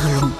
Parlons encore.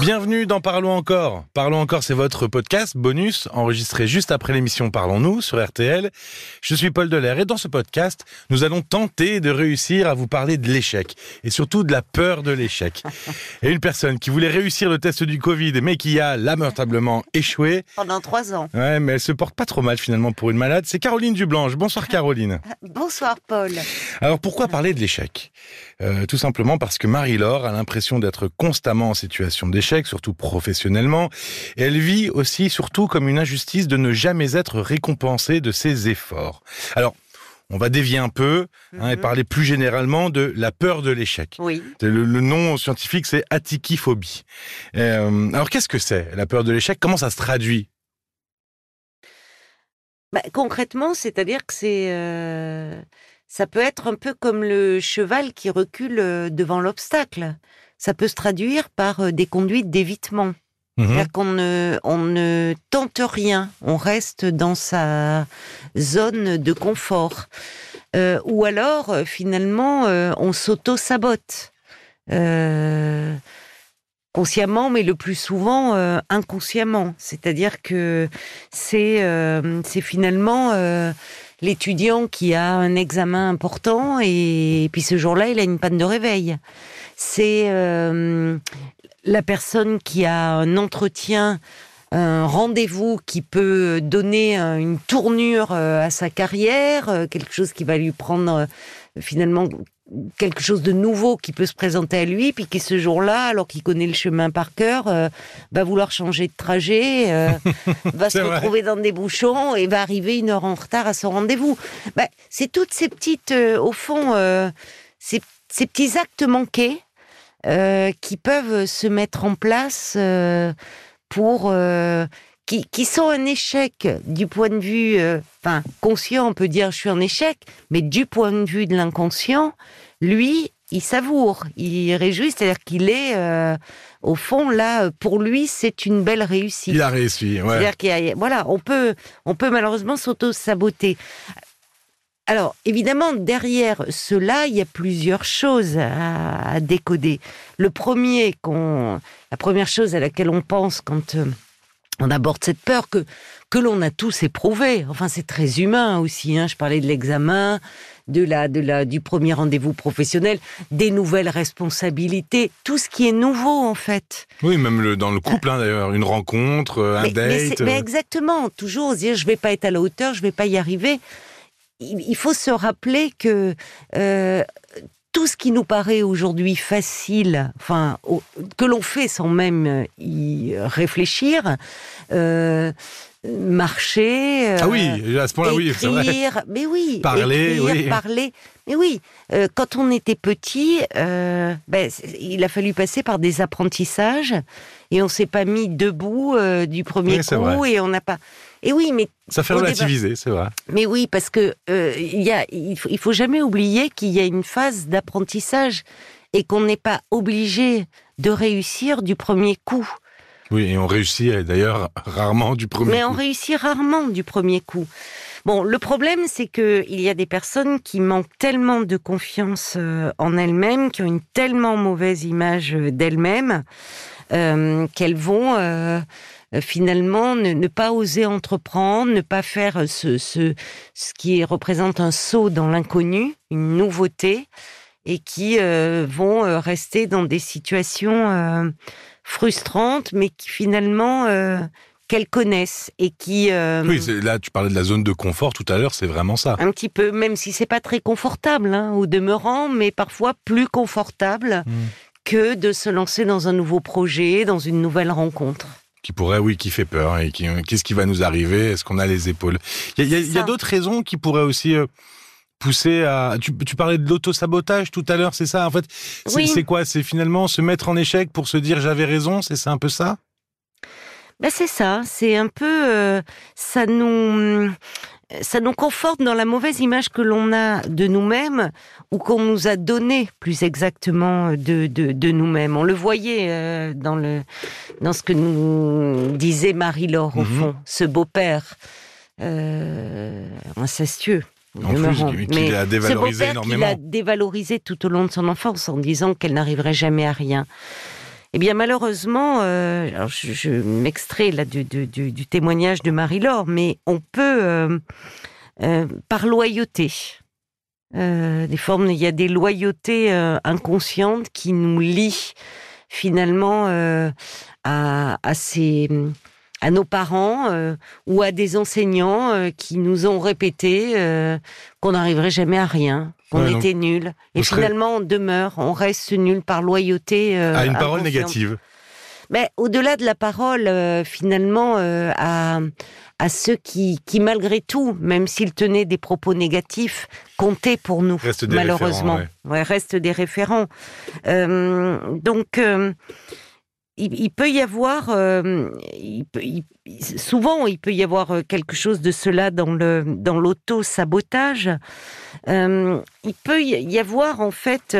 Bienvenue dans Parlons encore. Parlons encore, c'est votre podcast bonus enregistré juste après l'émission Parlons-nous sur RTL. Je suis Paul Delair et dans ce podcast, nous allons tenter de réussir à vous parler de l'échec et surtout de la peur de l'échec. Et une personne qui voulait réussir le test du Covid mais qui a lamentablement échoué. Pendant trois ans. Ouais, mais elle se porte pas trop mal finalement pour une malade. C'est Caroline Dublanche. Bonsoir Caroline. Bonsoir Paul. Alors pourquoi parler de l'échec? Euh, Tout simplement parce que Marie-Laure a l'impression d'être constamment en situation d'échec, surtout professionnellement. Et elle vit aussi surtout comme une injustice de ne jamais être récompensée de ses efforts. Alors, on va dévier un peu hein, et Mhm. parler plus généralement de la peur de l'échec. Oui. Le, le nom scientifique, c'est atikiphobie. Euh, alors, qu'est-ce que c'est la peur de l'échec? Comment ça se traduit? Bah, concrètement, c'est-à-dire que c'est, euh, ça peut être un peu comme le cheval qui recule euh, devant l'obstacle. Ça peut se traduire par euh, des conduites d'évitement. C'est-à-dire qu'on ne, on ne tente rien, on reste dans sa zone de confort. Euh, ou alors, euh, finalement, euh, on s'auto-sabote. Euh, consciemment, mais le plus souvent inconsciemment. C'est-à-dire que c'est c'est finalement l'étudiant qui a un examen important et, puis ce jour-là, il a une panne de réveil. C'est euh, la personne qui a un entretien, un rendez-vous qui peut donner euh, une tournure euh, à sa carrière, euh, quelque chose qui va lui prendre finalement quelque chose de nouveau qui peut se présenter à lui, puis qui ce jour-là, alors qu'il connaît le chemin par cœur, euh, va vouloir changer de trajet, euh, va se vrai. retrouver dans des bouchons et va arriver une heure en retard à son rendez-vous. Ben, c'est toutes ces petites, euh, au fond, ces, ces petits actes manqués euh, qui peuvent se mettre en place euh, pour euh, qui, qui sont un échec du point de vue, enfin conscient, on peut dire je suis en échec, mais du point de vue de l'inconscient, lui, il savoure, il réjouit, c'est-à-dire qu'il est, euh, au fond là, pour lui, c'est une belle réussite. Il a réussi. Ouais. C'est-à-dire qu'il voilà, on peut, on peut malheureusement s'auto-saboter. Alors, évidemment, derrière cela, il y a plusieurs choses à, à décoder. Le premier, la première chose à laquelle on pense quand euh, on aborde cette peur que que l'on a tous éprouvé. Enfin, c'est très humain aussi. Hein. Je parlais de l'examen, de la, de la, du premier rendez-vous professionnel, des nouvelles responsabilités, tout ce qui est nouveau en fait. Oui, même le, dans le couple, hein, d'ailleurs, une rencontre, euh, un Mais, date. c'est- mais euh, exactement, toujours dire je vais pas être à la hauteur, je vais pas y arriver. Il, faut se rappeler que euh, tout ce qui nous paraît aujourd'hui facile, enfin que l'on fait sans même y réfléchir, euh, marcher. Ah oui, euh, à ce point-là, oui, c'est vrai. écrire, mais oui, Parler, écrire, oui. parler, mais oui. euh, quand on était petit, euh, ben, il a fallu passer par des apprentissages et on s'est pas mis debout euh, du premier Oui, coup et on n'a pas. Et oui, mais Ça fait relativiser, c'est vrai. mais oui, parce que il y a, il faut, il faut jamais oublier qu'il y a une phase d'apprentissage et qu'on n'est pas obligé de réussir du premier coup. Oui, et on réussit euh, d'ailleurs rarement du premier Mais coup. on réussit rarement du premier coup. Bon, le problème, c'est que il y a des personnes qui manquent tellement de confiance euh, en elles-mêmes, qui ont une tellement mauvaise image euh, d'elles-mêmes, euh, qu'elles vont euh, finalement ne, ne pas oser entreprendre, ne pas faire ce, ce, ce qui représente un saut dans l'inconnu, une nouveauté, et qui euh, vont euh, rester dans des situations euh, frustrantes, mais qui finalement euh, qu'elles connaissent et qui Oui, là, tu parlais de la zone de confort tout à l'heure, c'est vraiment ça. un petit peu, même si c'est pas très confortable hein, au demeurant, mais parfois plus confortable Mm. que de se lancer dans un nouveau projet, dans une nouvelle rencontre. Qui pourrait, oui, qui fait peur. Et qui, qu'est-ce qui va nous arriver? Est-ce qu'on a les épaules? Il y a, d'autres raisons qui pourraient aussi pousser à. Tu, tu parlais de l'autosabotage tout à l'heure, c'est ça En fait, c'est, Oui. quoi? C'est finalement se mettre en échec pour se dire j'avais raison. C'est un peu ça? Ben c'est ça, c'est un peu euh, ça nous ça nous conforte dans la mauvaise image que l'on a de nous-mêmes ou qu'on nous a donné plus exactement de, de, de nous-mêmes. On le voyait euh, dans le dans ce que nous disait Marie-Laure au Mhm. fond, ce beau-père euh, incestueux. En plus, demeurant. qui- qui Mais l'a dévalorisé ce énormément. Qu'il a dévalorisé tout au long de son enfance en disant qu'elle n'arriverait jamais à rien. Eh bien, malheureusement, euh, alors je, je m'extrais là du, du, du, du témoignage de Marie-Laure, mais on peut, euh, euh, par loyauté, des formes, il y a des loyautés inconscientes qui nous lient finalement à, à ces à nos parents euh, ou à des enseignants euh, qui nous ont répété euh, qu'on n'arriverait jamais à rien, qu'on Ouais, était nul. Et serez- finalement, on demeure, on reste nul par loyauté. à une parole négative. Mais au-delà de la parole, finalement, à, à ceux qui, qui, malgré tout, même s'ils tenaient des propos négatifs, comptaient pour nous, malheureusement. référents, Ouais, restent des référents. Donc, il, peut y avoir, euh, souvent, il peut y avoir euh, quelque chose de cela dans le dans l'auto-sabotage. Euh, il peut y avoir en fait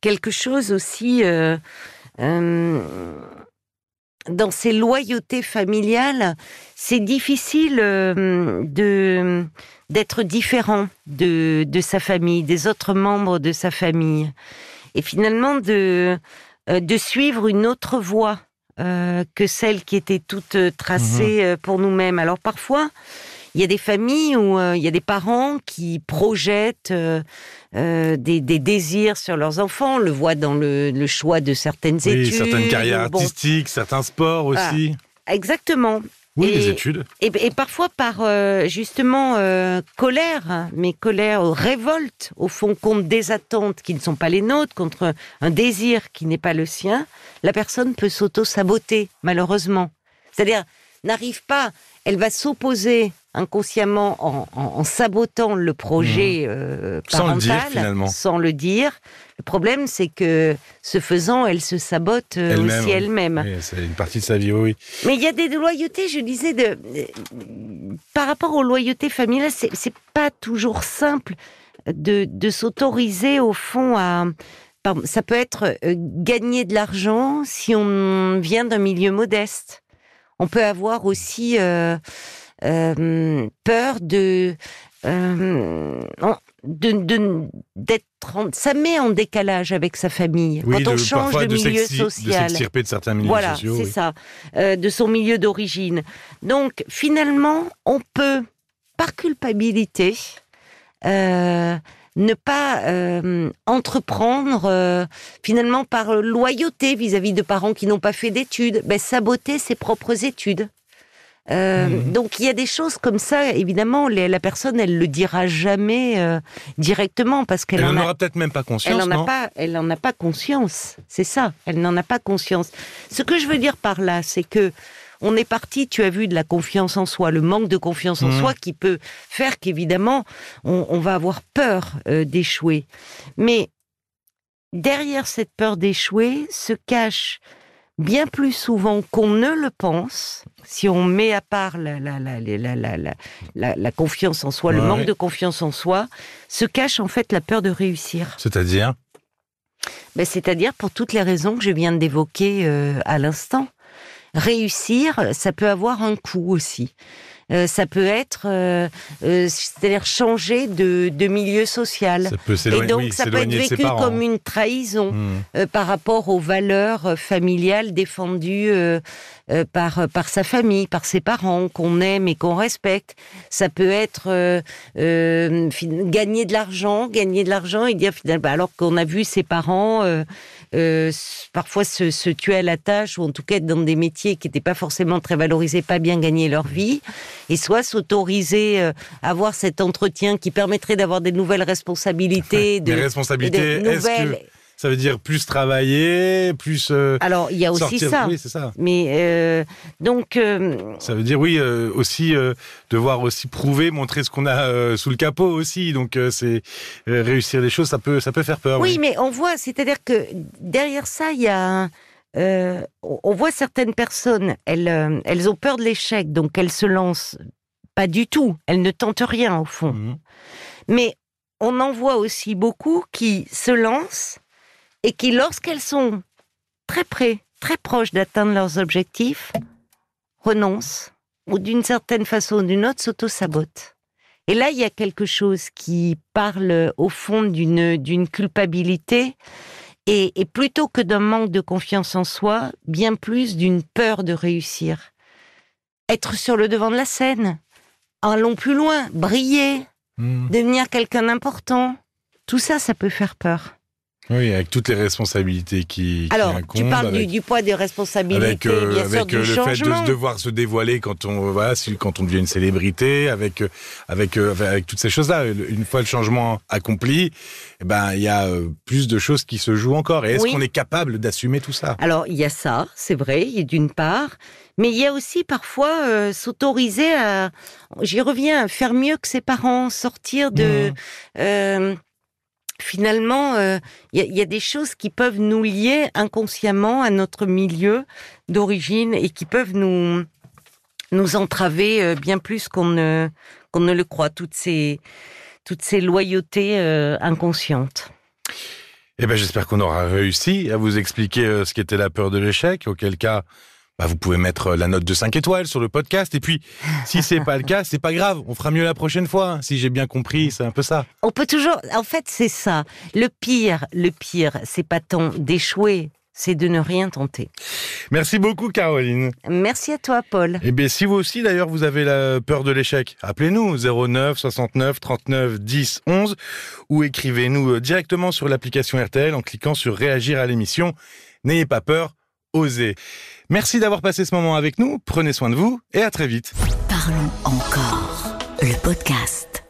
quelque chose aussi. dans ces loyautés familiales, c'est difficile de d'être différent de, de sa famille, des autres membres de sa famille, et finalement de de suivre une autre voie euh, que celle qui était toute euh, tracée euh, pour nous-mêmes. Alors parfois, il y a des familles où euh, il y a des parents qui projettent euh, euh, des, des désirs sur leurs enfants. On le voit dans le, le choix de certaines Oui, études. certaines carrières Bon, artistiques, certains sports aussi. exactement. Oui, Et- les études. Et, et parfois par euh, justement euh, colère, mais colère, révolte au fond contre des attentes qui ne sont pas les nôtres, contre un désir qui n'est pas le sien, la personne peut s'auto-saboter, malheureusement. C'est-à-dire, n'arrive pas, elle va s'opposer inconsciemment en, en- en sabotant le projet euh, Mmh. Sans le parental, dire, finalement. sans le dire. Le problème, c'est que ce faisant, elle se sabote euh, aussi elle-même. Oui, c'est une partie de sa vie, oui. Mais il y a des loyautés, je disais, de, de- par rapport aux loyautés familiales, c'est c'est pas toujours simple de, de s'autoriser au fond à. ça peut être euh, gagner de l'argent si on vient d'un milieu modeste. On peut avoir aussi euh, euh, peur de. euh, de de- d'être ça met en décalage avec sa famille Oui, quand on de- change de milieu De social s'extirper de certains milieux voilà, c'est oui. ça, euh, de son milieu d'origine. Donc, finalement, on peut, par culpabilité, euh, ne pas euh, entreprendre, euh, finalement, par loyauté vis-à-vis de parents qui n'ont pas fait d'études, ben, saboter ses propres études. Euh, Mhm. Donc il y a des choses comme ça, évidemment, les- la personne, elle le dira jamais euh, directement parce qu'elle Elle en n'en a aura peut-être même pas conscience, elle n'en a pas, elle a pas conscience. C'est ça. Elle n'en a pas conscience. Ce que je veux dire par là, c'est que on est parti. Tu as vu de la confiance en soi, le manque de confiance en Mhm. soi qui peut faire qu'évidemment on, on va avoir peur euh, d'échouer. Mais derrière cette peur d'échouer se cache bien plus souvent qu'on ne le pense, si on met à part la, confiance en soi, le Ouais. manque de confiance en soi, se cache en fait la peur de réussir. C'est-à-dire? Ben, C'est-à-dire pour toutes les raisons que je viens d'évoquer euh, à l'instant. Réussir, ça peut avoir un coût aussi. Euh, ça peut être, euh, euh, c'est-à-dire changer de, de milieu social. Ça peut Et donc, oui, ça peut être vécu comme une trahison Hmm. euh, par rapport aux valeurs euh, familiales défendues par par sa famille, par ses parents qu'on aime et qu'on respecte. Ça peut être gagner de l'argent, gagner de l'argent et dire finalement bah, alors qu'on a vu ses parents euh, parfois se, se tuer à la tâche ou en tout cas être dans des métiers qui n'étaient pas forcément très valorisés, pas bien gagner leur vie, et soit s'autoriser euh, à avoir cet entretien qui permettrait d'avoir des nouvelles responsabilités, de, Les responsabilités, de est-ce nouvelles. que ça veut dire plus travailler, plus euh, Alors il y a aussi sortir ça. Oui, c'est ça. Mais euh, donc, euh, Ça veut dire oui aussi devoir aussi prouver, montrer ce qu'on a sous le capot aussi. Donc c'est réussir les choses, ça peut ça peut faire peur. oui, mais on voit, c'est-à-dire que derrière ça, il y a, un- euh, on voit certaines personnes, elles, euh, elles ont peur de l'échec, donc elles se lancent pas du tout, elles ne tentent rien au fond. Mhm. Mais on en voit aussi beaucoup qui se lancent et qui, lorsqu'elles sont très près, très proches d'atteindre leurs objectifs, renoncent ou d'une certaine façon ou d'une autre s'auto-sabotent. Et là, il y a quelque chose qui parle au fond d'une d'une culpabilité Et, et plutôt que d'un manque de confiance en soi, bien plus d'une peur de réussir. Être sur le devant de la scène, allons plus loin, briller, Hmm. devenir quelqu'un d'important. Tout ça, ça peut faire peur. Oui, avec toutes les responsabilités qui, qui Alors, incombent, tu parles du, avec, du poids des responsabilités, avec, euh, bien sûr, avec, du euh, le fait de devoir se dévoiler quand on voilà, quand on devient une célébrité, avec euh, avec avec toutes ces choses-là. Une fois le changement accompli, eh ben il y a plus de choses qui se jouent encore. Et est-ce Oui. qu'on est capable d'assumer tout ça? Alors, il y a ça, c'est vrai, d'une part, mais il y a aussi parfois euh, s'autoriser à, j'y reviens, faire mieux que ses parents, sortir de... Euh, finalement, euh, il y, a- des choses qui peuvent nous lier inconsciemment à notre milieu d'origine et qui peuvent nous nous entraver euh, bien plus qu'on ne qu'on ne le croit. Toutes ces toutes ces loyautés euh, inconscientes. Eh ben, j'espère qu'on aura réussi à vous expliquer ce qu'était la peur de l'échec, auquel cas, bah, vous pouvez mettre euh, la note de 5 étoiles sur le podcast. Et puis, si c'est pas le cas, c'est pas grave. On fera mieux la prochaine fois. hein. Si j'ai bien compris, c'est un peu ça. On peut toujours. En fait, c'est ça. Le pire, le pire, c'est pas tant d'échouer, c'est de ne rien tenter. Merci beaucoup, Caroline. Merci à toi, Paul. Eh bien, si vous aussi, d'ailleurs, vous avez la peur de l'échec, appelez-nous 09 69 39 10 11 ou écrivez-nous euh, directement sur l'application RTL en cliquant sur réagir à l'émission. N'ayez pas peur, osez. Merci d'avoir passé ce moment avec nous. Prenez soin de vous et à très vite. Parlons encore. Le podcast.